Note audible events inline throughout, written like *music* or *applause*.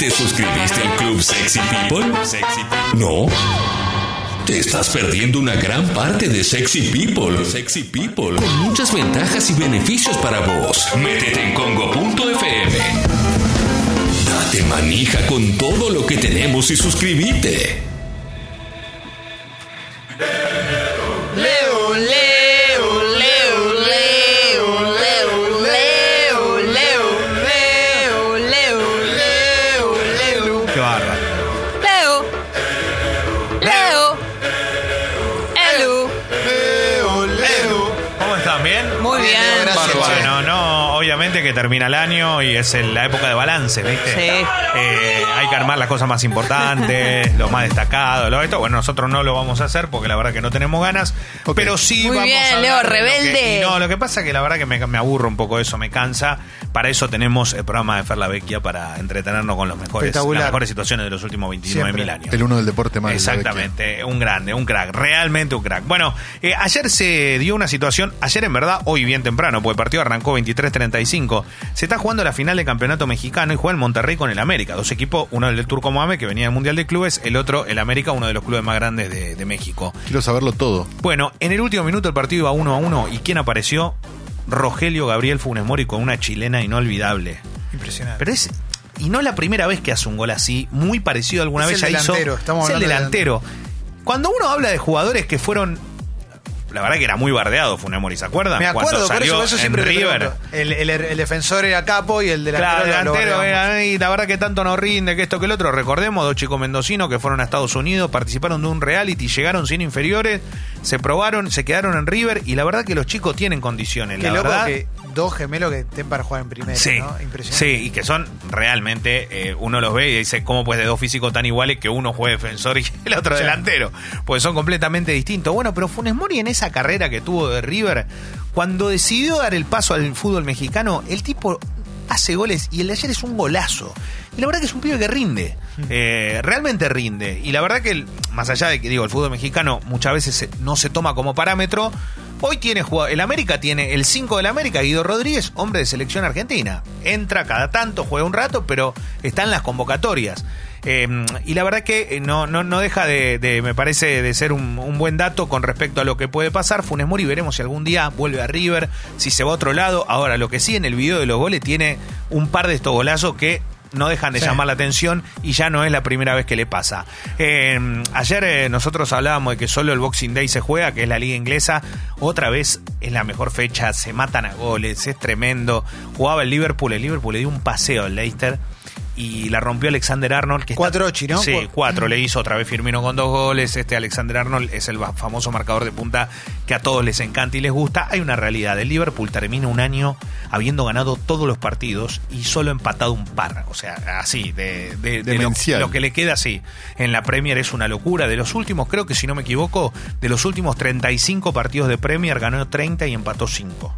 ¿Te suscribiste al Club Sexy People? ¿No? Te estás perdiendo una gran parte de Sexy People. Sexy People. Con muchas ventajas y beneficios para vos. Métete en congo.fm. Date manija con todo lo que tenemos y suscríbete. Muy bien. gracias. Bueno, no, obviamente que termina el año y es el- la época de balance, ¿viste? Sí. Eh, hay que armar las cosas más importantes, *laughs* lo más destacado, lo esto. Bueno, nosotros no lo vamos a hacer porque la verdad que no tenemos ganas, pero sí Muy vamos bien, a Leo, de lo que- rebelde. y no, lo que pasa es que la verdad que me, me aburro un poco eso, me cansa. Para eso tenemos el programa de Fer la Vecchia para entretenernos con los mejores, las mejores situaciones de los últimos 29 mil años. El uno del deporte más. Exactamente, un grande, un crack, realmente un crack. Bueno, eh, ayer se dio una situación, ayer en verdad, hoy bien temprano, porque el partido arrancó 23-35. Se está jugando la final del campeonato mexicano y juega el Monterrey con el América. Dos equipos, uno el del Turco Mohamed, que venía del Mundial de Clubes, el otro el América, uno de los clubes más grandes de, de México. Quiero saberlo todo. Bueno, en el último minuto el partido iba 1 a 1 y ¿quién apareció? Rogelio Gabriel Funes Mori con una chilena inolvidable. Impresionante. Pero es. Y no la primera vez que hace un gol así, muy parecido alguna Es vez el ya hizo. delantero, estamos es el delantero. Cuando uno habla de jugadores que fueron. La verdad que era muy bardeado Funes Mori, ¿se acuerdan? Me acuerdo, Cuando salió eso, por eso en siempre River. El, el- el defensor era capo y el delantero Claro, lo delantero, era, y la verdad que tanto no rinde, que esto que el otro. Recordemos, dos chicos mendocinos que fueron a Estados Unidos, participaron de un reality, llegaron sin inferiores, se probaron, se quedaron en River y la verdad que los chicos tienen condiciones. Qué la loco verdad, que dos gemelos que estén para jugar en primera, Sí, ¿no? Impresionante. sí, y que son realmente, eh, uno los ve y dice, ¿cómo pues de dos físicos tan iguales que uno juegue defensor y el otro Sí. delantero? Pues son completamente distintos. Bueno, pero Funes Mori en esa carrera que tuvo de River, cuando decidió dar el paso al fútbol mexicano, el tipo hace goles y el de ayer es un golazo. Y la verdad que es un pibe que rinde, eh, realmente rinde. Y la verdad que, el- más allá de que digo, el fútbol mexicano muchas veces se- no se toma como parámetro, hoy tiene jugado, el América tiene el 5 del América, Guido Rodríguez, hombre de selección argentina. Entra cada tanto, juega un rato, pero está en las convocatorias. Eh, y la verdad que eh, no, no, no deja de, de, me parece, de ser un, un buen dato con respecto a lo que puede pasar. Funes Mori, veremos si algún día vuelve a River, si se va a otro lado. Ahora, lo que sí en el video de los goles tiene un par de estos golazos que no dejan de Sí. llamar la atención y ya no es la primera vez que le pasa. Eh, ayer eh, nosotros hablábamos de que solo el Boxing Day se juega, que es la liga inglesa. Otra vez es la mejor fecha, se matan a goles, es tremendo. Jugaba el Liverpool, el Liverpool le dio un paseo al Leicester y la rompió Alexander Arnold. Que está- Cuatro ochi, ¿no? Sí, Cu- cuatro le hizo otra vez Firmino con dos goles. Este Alexander Arnold es el famoso marcador de punta que a todos les encanta y les gusta. Hay una realidad. El Liverpool termina un año habiendo ganado todos los partidos y solo empatado un par. O sea, así, de, de- de lo, Demencial. lo que le queda así. En la Premier es una locura. De los últimos, creo que si no me equivoco, de los últimos 35 partidos de Premier ganó 30 y empató 5.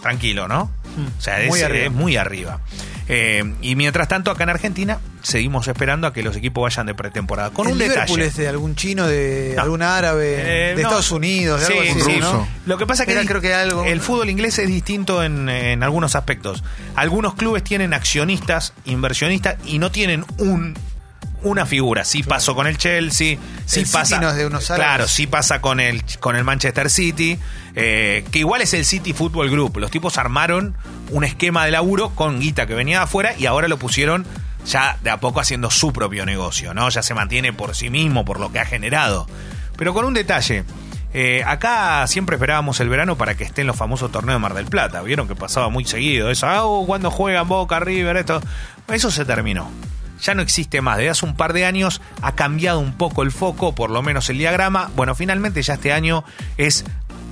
Tranquilo, ¿no? O sea, es Muy es arriba. muy arriba. Eh, y mientras tanto, acá en Argentina, seguimos esperando a que los equipos vayan de pretemporada. Con ¿El un Liverpool detalle. es de algún chino, de No. algún árabe, Eh, de no. Estados Unidos, de Sí, algo así, sí, ¿no? ruso. Lo que pasa es que Era, creo que algo- el fútbol inglés es distinto en, en algunos aspectos. Algunos clubes tienen accionistas, inversionistas y no tienen un una figura. Sí pasó con el Chelsea, sí El City pasa. no es de unos claro, sí pasa con el con el Manchester City, eh, que igual es el City Football Group. Los tipos armaron un esquema de laburo con guita que venía de afuera y ahora lo pusieron ya de a poco haciendo su propio negocio, ¿no? Ya se mantiene por sí mismo, por lo que ha generado. Pero con un detalle. Eh, acá siempre esperábamos el verano para que estén los famosos torneos de Mar del Plata. Vieron que pasaba muy seguido eso. Ah, oh, cuando juegan Boca, River, esto. Eso se terminó. Ya no existe más. Desde hace un par de años ha cambiado un poco el foco, por lo menos el diagrama. Bueno, finalmente ya este año es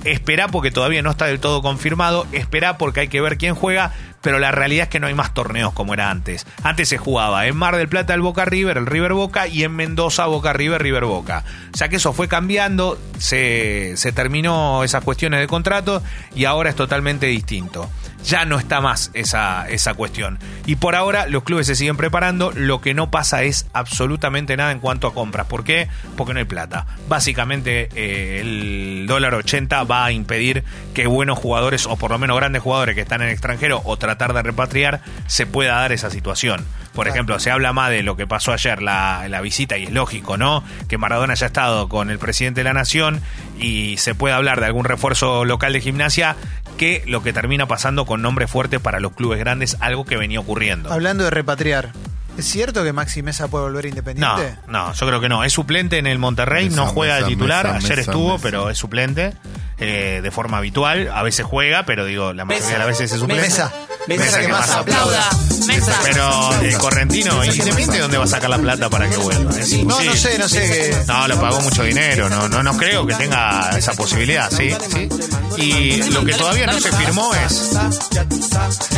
esperá porque todavía no está del todo confirmado, esperá porque hay que ver quién juega, pero la realidad es que no hay más torneos como era antes. Antes se jugaba en Mar del Plata el Boca River, el River Boca y en Mendoza Boca River, River Boca. Ya que eso fue cambiando, se, se terminó esas cuestiones de contrato y ahora es totalmente distinto. Ya no está más esa, esa cuestión. Y por ahora los clubes se siguen preparando, lo que no pasa es absolutamente nada en cuanto a compras. ¿Por qué? Porque no hay plata. Básicamente eh, el dólar 80 va a impedir que buenos jugadores, o por lo menos grandes jugadores que están en el extranjero o tratar de repatriar, se pueda dar esa situación. Por ejemplo, se habla más de lo que pasó ayer, la, la visita, y es lógico, ¿no? Que Maradona haya estado con el presidente de la Nación y se puede hablar de algún refuerzo local de gimnasia que lo que termina pasando con nombres fuertes para los clubes grandes, algo que venía ocurriendo. Hablando de repatriar, ¿es cierto que Maxi Mesa puede volver independiente? no, yo creo que no. Es suplente en el Monterrey, no Mesa, juega de titular. mesa, Ayer mesa, estuvo, mesa. pero es suplente eh, de forma habitual. A veces juega, pero digo, la mayoría de las veces es suplente. Mesa. Mesa que más Aplauda. Mesa. Pero eh, Correntino, Independiente, ¿dónde va a sacar la plata para que vuelva? Es No, no sé, no sé. Que... No, lo pagó mucho dinero, no, no, no creo que tenga esa posibilidad, sí, sí. Y lo que todavía no se firmó es.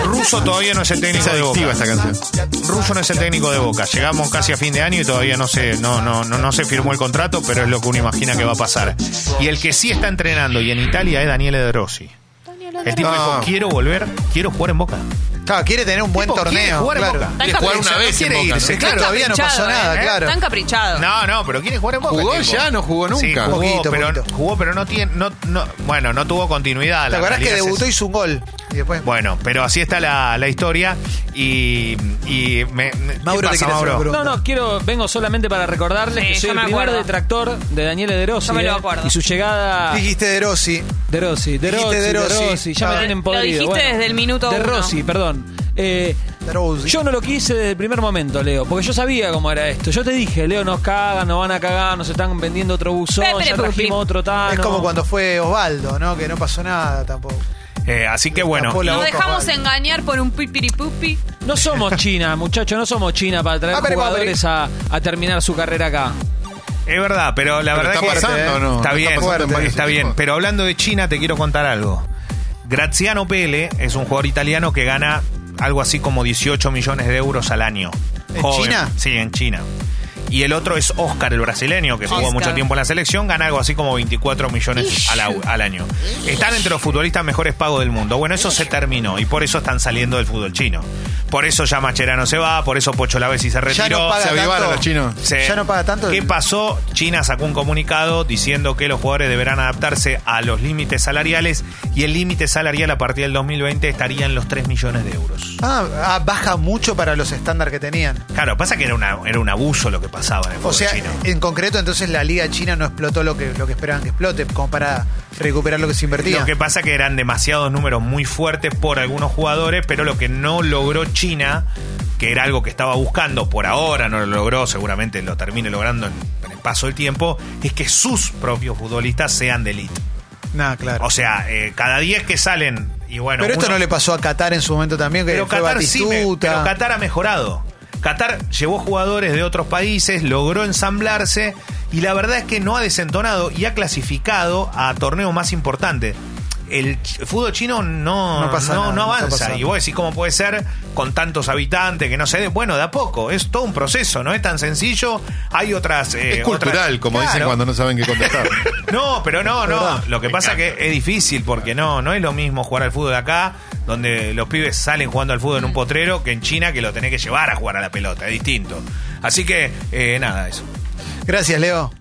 Russo todavía no es el técnico Es de Boca. esta canción. Russo no es el técnico de Boca. Llegamos casi a fin de año y todavía no se, no, no, no, no se firmó el contrato, pero es lo que uno imagina que va a pasar. Y el que sí está entrenando y en Italia es Daniele De Rossi. El tipo dijo, quiero volver, quiero jugar en Boca. Claro, quiere tener un buen Tipo, quiere torneo. jugar en claro. Boca. Jugar una vez en quiere Boca, irse, ¿no? Que todavía no pasó nada, ¿eh? claro. Está encaprichado. No, no, pero quiere jugar en Boca. ¿Jugó el tipo. ya? ¿No jugó Sí, nunca? jugó, Poquito, pero, poquito. jugó, pero no tiene, no, no, bueno, no tuvo continuidad. ¿Te La acordás que realidad es debutó y esa. hizo un gol? Y después. Bueno, pero así está la, la historia y, y me, me- ¿qué Mauro te pasa, quiere hacer Mauro? una pregunta. No, no, quiero, vengo solamente para recordarles Sí, que soy yo el me primer acuerdo. detractor de Daniele De Rossi. Yo me lo eh, acuerdo. Y su llegada. Dijiste de Rossi. De Rossi, de Dijiste Rossi, De de Rossi. Rossi, ya Ah. me tienen Lo podrido. dijiste bueno. desde el minuto De uno. Rossi, perdón. Eh, De Rossi. yo no lo quise desde el primer momento, Leo, porque yo sabía cómo era esto. Yo te dije, Leo, nos cagan, nos van a cagar, nos están vendiendo otro buzón, Pepe, ya trajimos otro tano. es como cuando fue Osvaldo, ¿no? Que no pasó nada tampoco. Eh, así que bueno, Nos boca, dejamos engañar por un pipiripupi. No somos China, muchachos, no somos China para traer pero, jugadores a, a terminar su carrera acá. es verdad, pero la Pero verdad está que pasando, ¿eh? ¿no? está bien, pasando en varios está bien. Pero hablando de China, te quiero contar algo. Graziano Pele es un jugador italiano que gana algo así como 18 millones de euros al año. ¿En China? Sí, en China. Y el otro es Oscar, el brasileño, que jugó mucho tiempo en la selección, gana algo así como 24 millones al, año. Están entre los futbolistas mejores pagos del mundo. Bueno, eso se terminó y por eso están saliendo del fútbol chino. Por eso ya Macherano se va, por eso Pocho Lavesi se retiró. Ya no paga Se avivaron tanto. los chinos. Sí. Ya no paga tanto. ¿Qué pasó? China sacó un comunicado diciendo que los jugadores deberán adaptarse a los límites salariales y el límite salarial a partir del 2020 estaría en los 3 millones de euros. Ah, ah, baja mucho para los estándares que tenían. Claro, pasa que era, una, era un abuso lo que pasaba en el fútbol O sea, chino. en concreto, entonces la liga china no explotó lo que, lo que esperaban que explote, como para recuperar lo que se invertía. Lo que pasa que eran demasiados números muy fuertes por algunos jugadores, pero lo que no logró China, que era algo que estaba buscando, por ahora no lo logró, seguramente lo termine logrando en, en el paso del tiempo, es que sus propios futbolistas sean de elite. Nah, claro. O sea, eh, cada 10 que salen, y bueno... pero esto uno- no le pasó a Qatar en su momento también, que Pero fue Qatar sí, me- pero Qatar ha mejorado. Qatar llevó jugadores de otros países, logró ensamblarse y la verdad es que no ha desentonado y ha clasificado a torneos más importantes. El fútbol chino no, No pasa no, nada, no avanza. y vos decís cómo puede ser con tantos habitantes que no sé. Bueno, de a poco. Es todo un proceso, no es tan sencillo. Hay otras. eh, Es cultural, otras- como dicen cuando no saben qué contestar. *laughs* No, pero no, no. Lo que pasa que es difícil porque no, no es lo mismo jugar al fútbol acá, donde los pibes salen jugando al fútbol en un potrero, que en China que lo tenés que llevar a jugar a la pelota. Es distinto. Así que, eh, nada, eso. Gracias, Leo.